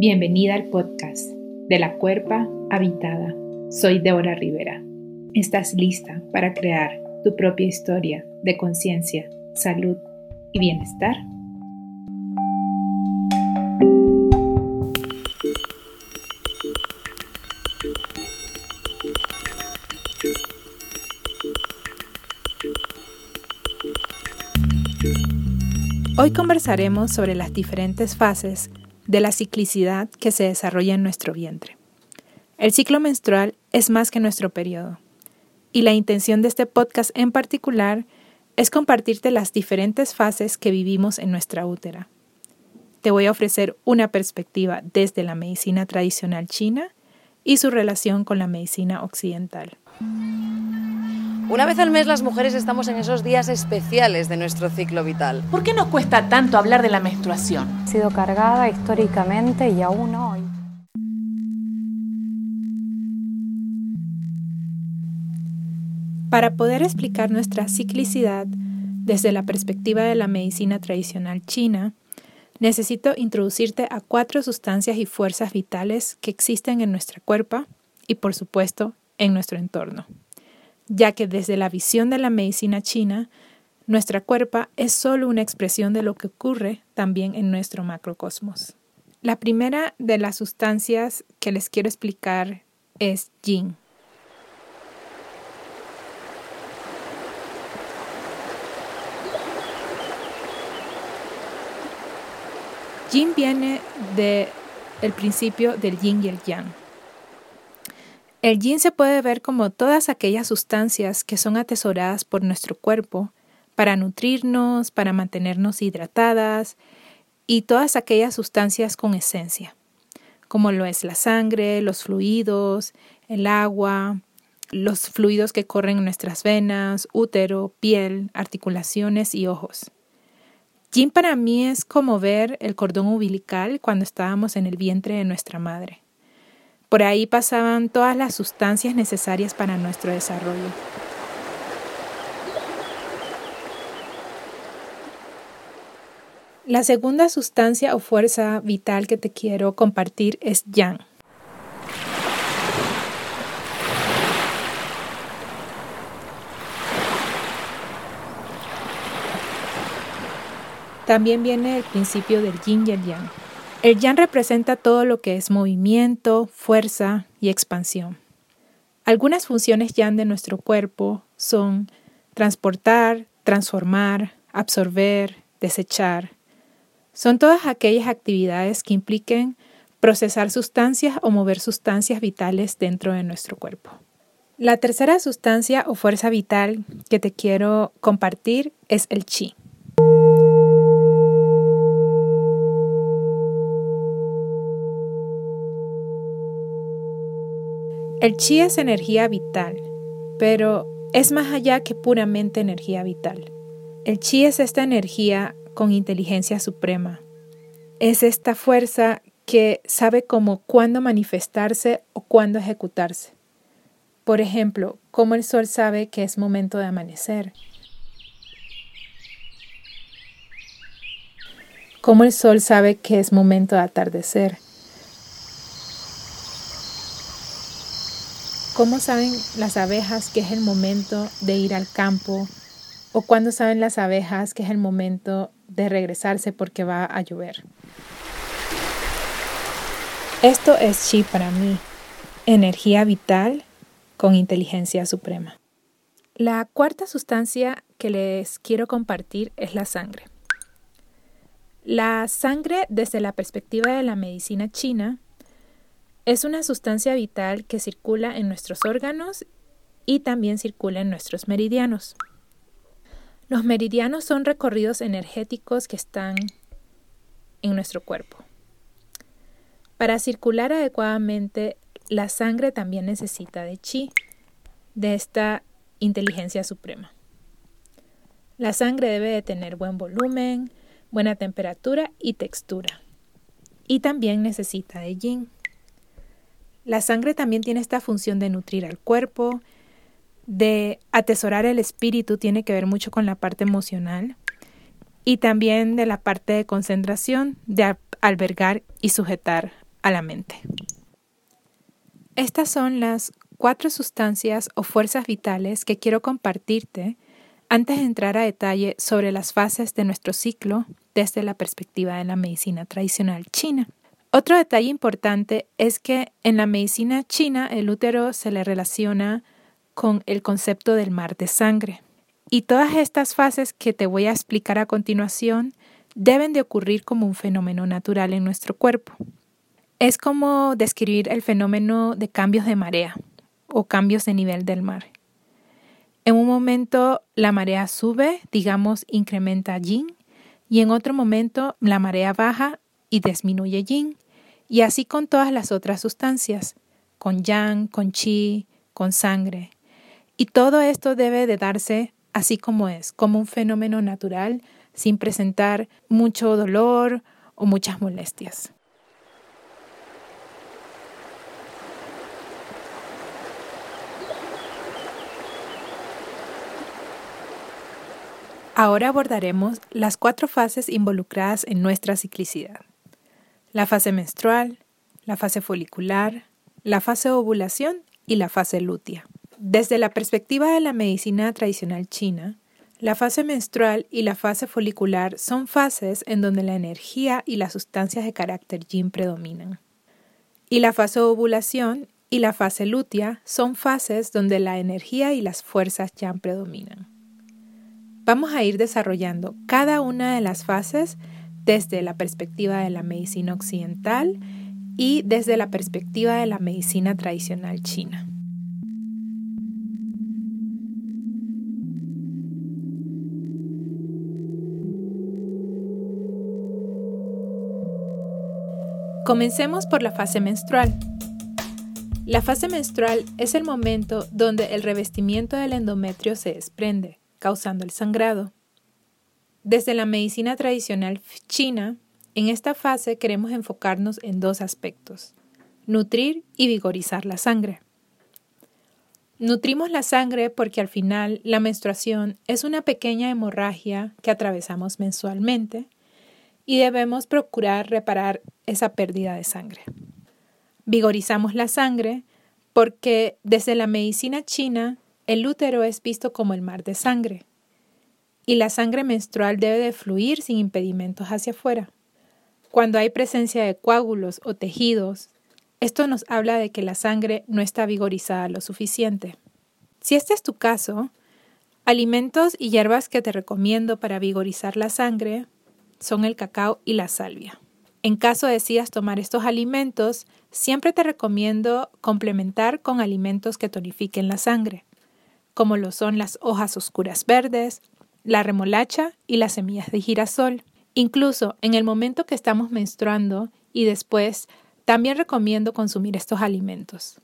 Bienvenida al podcast de la Cuerpa Habitada. Soy Deborah Rivera. ¿Estás lista para crear tu propia historia de conciencia, salud y bienestar? Hoy conversaremos sobre las diferentes fases de la ciclicidad que se desarrolla en nuestro vientre. El ciclo menstrual es más que nuestro periodo, y la intención de este podcast en particular es compartirte las diferentes fases que vivimos en nuestra útera. Te voy a ofrecer una perspectiva desde la medicina tradicional china y su relación con la medicina occidental. Una vez al mes las mujeres estamos en esos días especiales de nuestro ciclo vital. ¿Por qué nos cuesta tanto hablar de la menstruación? Ha sido cargada históricamente y aún hoy. Para poder explicar nuestra ciclicidad desde la perspectiva de la medicina tradicional china, necesito introducirte a cuatro sustancias y fuerzas vitales que existen en nuestra cuerpo y, por supuesto, en nuestro entorno ya que desde la visión de la medicina china, nuestra cuerpo es solo una expresión de lo que ocurre también en nuestro macrocosmos. La primera de las sustancias que les quiero explicar es yin. Yin viene del principio del yin y el yang. El yin se puede ver como todas aquellas sustancias que son atesoradas por nuestro cuerpo para nutrirnos, para mantenernos hidratadas y todas aquellas sustancias con esencia, como lo es la sangre, los fluidos, el agua, los fluidos que corren en nuestras venas, útero, piel, articulaciones y ojos. Yin para mí es como ver el cordón umbilical cuando estábamos en el vientre de nuestra madre. Por ahí pasaban todas las sustancias necesarias para nuestro desarrollo. La segunda sustancia o fuerza vital que te quiero compartir es Yang. También viene el principio del yin y el yang. El yang representa todo lo que es movimiento, fuerza y expansión. Algunas funciones yang de nuestro cuerpo son transportar, transformar, absorber, desechar. Son todas aquellas actividades que impliquen procesar sustancias o mover sustancias vitales dentro de nuestro cuerpo. La tercera sustancia o fuerza vital que te quiero compartir es el chi. El chi es energía vital, pero es más allá que puramente energía vital. El chi es esta energía con inteligencia suprema. Es esta fuerza que sabe cómo cuándo manifestarse o cuándo ejecutarse. Por ejemplo, cómo el sol sabe que es momento de amanecer. Cómo el sol sabe que es momento de atardecer. ¿Cómo saben las abejas que es el momento de ir al campo? ¿O cuándo saben las abejas que es el momento de regresarse porque va a llover? Esto es chi para mí, energía vital con inteligencia suprema. La cuarta sustancia que les quiero compartir es la sangre. La sangre desde la perspectiva de la medicina china es una sustancia vital que circula en nuestros órganos y también circula en nuestros meridianos. Los meridianos son recorridos energéticos que están en nuestro cuerpo. Para circular adecuadamente, la sangre también necesita de chi, de esta inteligencia suprema. La sangre debe de tener buen volumen, buena temperatura y textura. Y también necesita de yin. La sangre también tiene esta función de nutrir al cuerpo, de atesorar el espíritu, tiene que ver mucho con la parte emocional y también de la parte de concentración, de albergar y sujetar a la mente. Estas son las cuatro sustancias o fuerzas vitales que quiero compartirte antes de entrar a detalle sobre las fases de nuestro ciclo desde la perspectiva de la medicina tradicional china. Otro detalle importante es que en la medicina china el útero se le relaciona con el concepto del mar de sangre. Y todas estas fases que te voy a explicar a continuación deben de ocurrir como un fenómeno natural en nuestro cuerpo. Es como describir el fenómeno de cambios de marea o cambios de nivel del mar. En un momento la marea sube, digamos, incrementa yin, y en otro momento la marea baja y disminuye yin, y así con todas las otras sustancias, con yang, con chi, con sangre. Y todo esto debe de darse así como es, como un fenómeno natural, sin presentar mucho dolor o muchas molestias. Ahora abordaremos las cuatro fases involucradas en nuestra ciclicidad. La fase menstrual, la fase folicular, la fase ovulación y la fase lútea. Desde la perspectiva de la medicina tradicional china, la fase menstrual y la fase folicular son fases en donde la energía y las sustancias de carácter yin predominan. Y la fase ovulación y la fase lútea son fases donde la energía y las fuerzas yang predominan. Vamos a ir desarrollando cada una de las fases desde la perspectiva de la medicina occidental y desde la perspectiva de la medicina tradicional china. Comencemos por la fase menstrual. La fase menstrual es el momento donde el revestimiento del endometrio se desprende causando el sangrado. Desde la medicina tradicional china, en esta fase queremos enfocarnos en dos aspectos, nutrir y vigorizar la sangre. Nutrimos la sangre porque al final la menstruación es una pequeña hemorragia que atravesamos mensualmente y debemos procurar reparar esa pérdida de sangre. Vigorizamos la sangre porque desde la medicina china el útero es visto como el mar de sangre y la sangre menstrual debe de fluir sin impedimentos hacia afuera. Cuando hay presencia de coágulos o tejidos, esto nos habla de que la sangre no está vigorizada lo suficiente. Si este es tu caso, alimentos y hierbas que te recomiendo para vigorizar la sangre son el cacao y la salvia. En caso decidas tomar estos alimentos, siempre te recomiendo complementar con alimentos que tonifiquen la sangre como lo son las hojas oscuras verdes, la remolacha y las semillas de girasol. Incluso en el momento que estamos menstruando y después, también recomiendo consumir estos alimentos.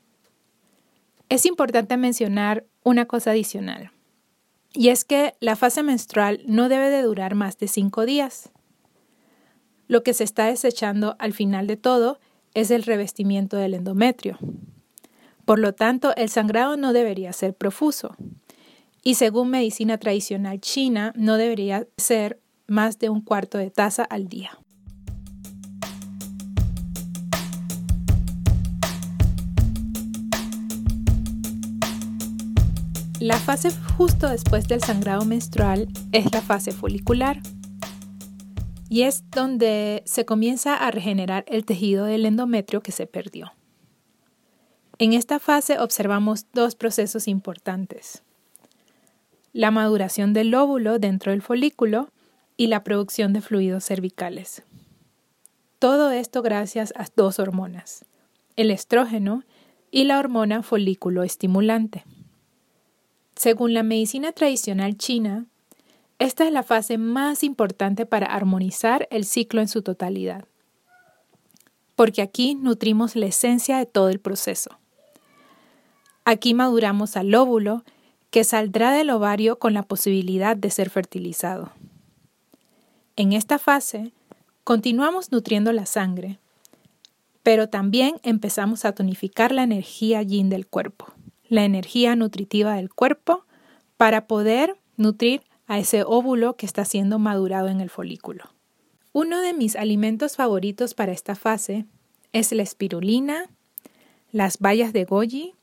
Es importante mencionar una cosa adicional, y es que la fase menstrual no debe de durar más de cinco días. Lo que se está desechando al final de todo es el revestimiento del endometrio. Por lo tanto, el sangrado no debería ser profuso. Y según medicina tradicional china, no debería ser más de un cuarto de taza al día. La fase justo después del sangrado menstrual es la fase folicular y es donde se comienza a regenerar el tejido del endometrio que se perdió. En esta fase observamos dos procesos importantes. La maduración del óvulo dentro del folículo y la producción de fluidos cervicales. Todo esto gracias a dos hormonas, el estrógeno y la hormona folículo estimulante. Según la medicina tradicional china, esta es la fase más importante para armonizar el ciclo en su totalidad, porque aquí nutrimos la esencia de todo el proceso. Aquí maduramos al óvulo que saldrá del ovario con la posibilidad de ser fertilizado. En esta fase, continuamos nutriendo la sangre, pero también empezamos a tonificar la energía yin del cuerpo, la energía nutritiva del cuerpo, para poder nutrir a ese óvulo que está siendo madurado en el folículo. Uno de mis alimentos favoritos para esta fase es la espirulina, las bayas de goji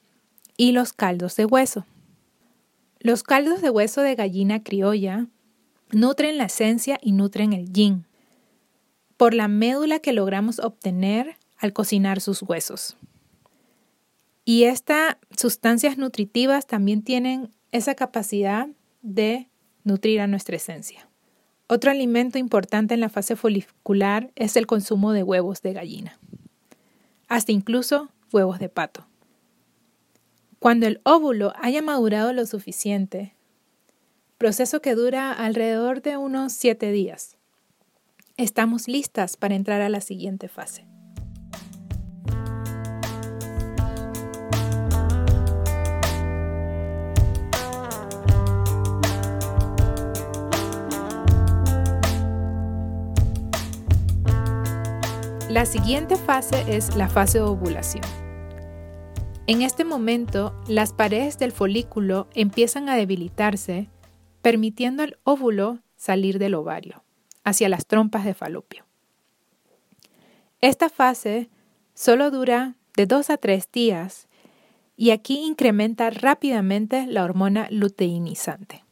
y los caldos de hueso. Los caldos de hueso de gallina criolla nutren la esencia y nutren el yin por la médula que logramos obtener al cocinar sus huesos. Y estas sustancias nutritivas también tienen esa capacidad de nutrir a nuestra esencia. Otro alimento importante en la fase folicular es el consumo de huevos de gallina, hasta incluso huevos de pato. Cuando el óvulo haya madurado lo suficiente, proceso que dura alrededor de unos 7 días, estamos listas para entrar a la siguiente fase. La siguiente fase es la fase de ovulación. En este momento, las paredes del folículo empiezan a debilitarse, permitiendo al óvulo salir del ovario hacia las trompas de falopio. Esta fase solo dura de 2 a 3 días y aquí incrementa rápidamente la hormona luteinizante.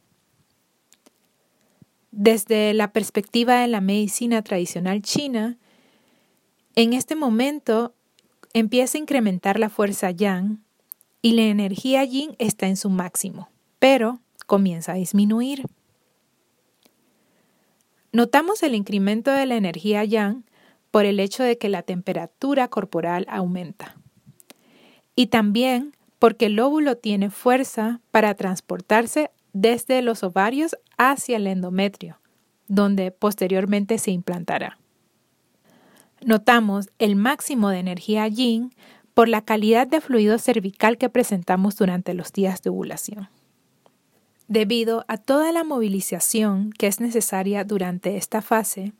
Desde la perspectiva de la medicina tradicional china, en este momento empieza a incrementar la fuerza yang y la energía yin está en su máximo, pero comienza a disminuir. Notamos el incremento de la energía yang por el hecho de que la temperatura corporal aumenta. Y también porque el óvulo tiene fuerza para transportarse desde los ovarios hacia el endometrio, donde posteriormente se implantará. Notamos el máximo de energía yin por la calidad de fluido cervical que presentamos durante los días de ovulación debido a toda la movilización que es necesaria durante esta fase,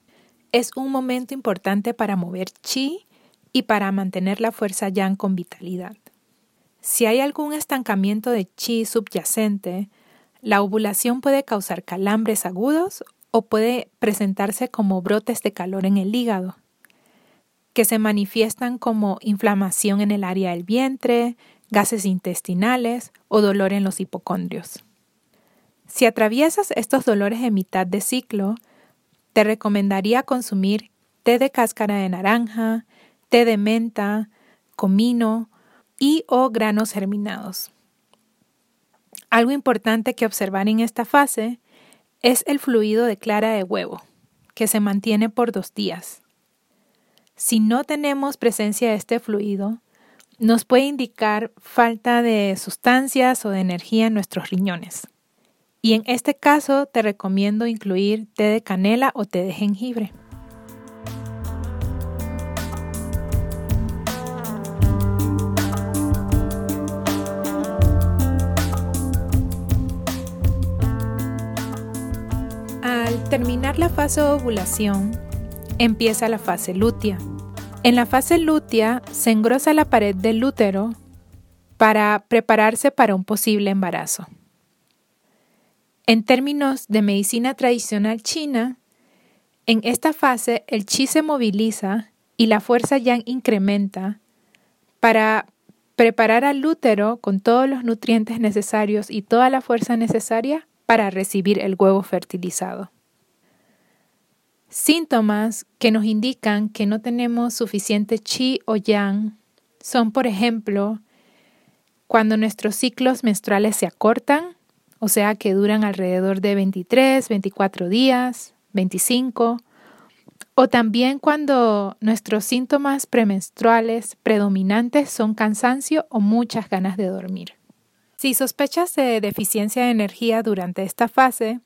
es un momento importante para mover chi y para mantener la fuerza yang con vitalidad. Si hay algún estancamiento de chi subyacente, la ovulación puede causar calambres agudos o puede presentarse como brotes de calor en el hígado, que se manifiestan como inflamación en el área del vientre, gases intestinales o dolor en los hipocondrios. Si atraviesas estos dolores en mitad de ciclo, te recomendaría consumir té de cáscara de naranja, té de menta, comino y o granos germinados. Algo importante que observar en esta fase es el fluido de clara de huevo, que se mantiene por dos días. Si no tenemos presencia de este fluido, nos puede indicar falta de sustancias o de energía en nuestros riñones. Y en este caso te recomiendo incluir té de canela o té de jengibre. Al terminar la fase de ovulación, empieza la fase lútea. En la fase lútea se engrosa la pared del útero para prepararse para un posible embarazo. En términos de medicina tradicional china, en esta fase el chi se moviliza y la fuerza yang incrementa para preparar al útero con todos los nutrientes necesarios y toda la fuerza necesaria para recibir el huevo fertilizado. Síntomas que nos indican que no tenemos suficiente chi o yang son, por ejemplo, cuando nuestros ciclos menstruales se acortan, o sea que duran alrededor de 23, 24 días, 25, o también cuando nuestros síntomas premenstruales predominantes son cansancio o muchas ganas de dormir. Si sospechas de deficiencia de energía durante esta fase,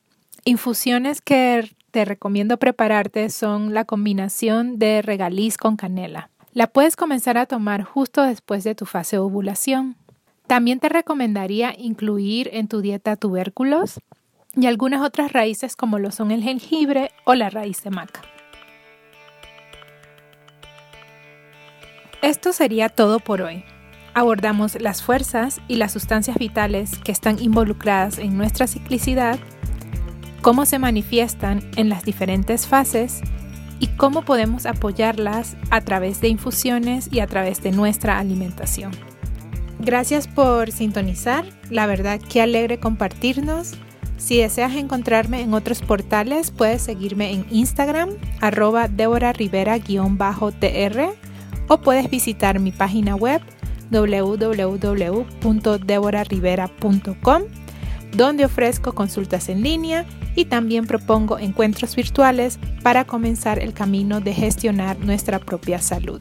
infusiones que te recomiendo prepararte son la combinación de regaliz con canela. La puedes comenzar a tomar justo después de tu fase de ovulación. También te recomendaría incluir en tu dieta tubérculos y algunas otras raíces como lo son el jengibre o la raíz de maca. Esto sería todo por hoy. Abordamos las fuerzas y las sustancias vitales que están involucradas en nuestra ciclicidad, cómo se manifiestan en las diferentes fases y cómo podemos apoyarlas a través de infusiones y a través de nuestra alimentación. Gracias por sintonizar, la verdad que alegre compartirnos. Si deseas encontrarme en otros portales, puedes seguirme en Instagram, arroba Débora Rivera-tr o puedes visitar mi página web www.deborarivera.com donde ofrezco consultas en línea y también propongo encuentros virtuales para comenzar el camino de gestionar nuestra propia salud.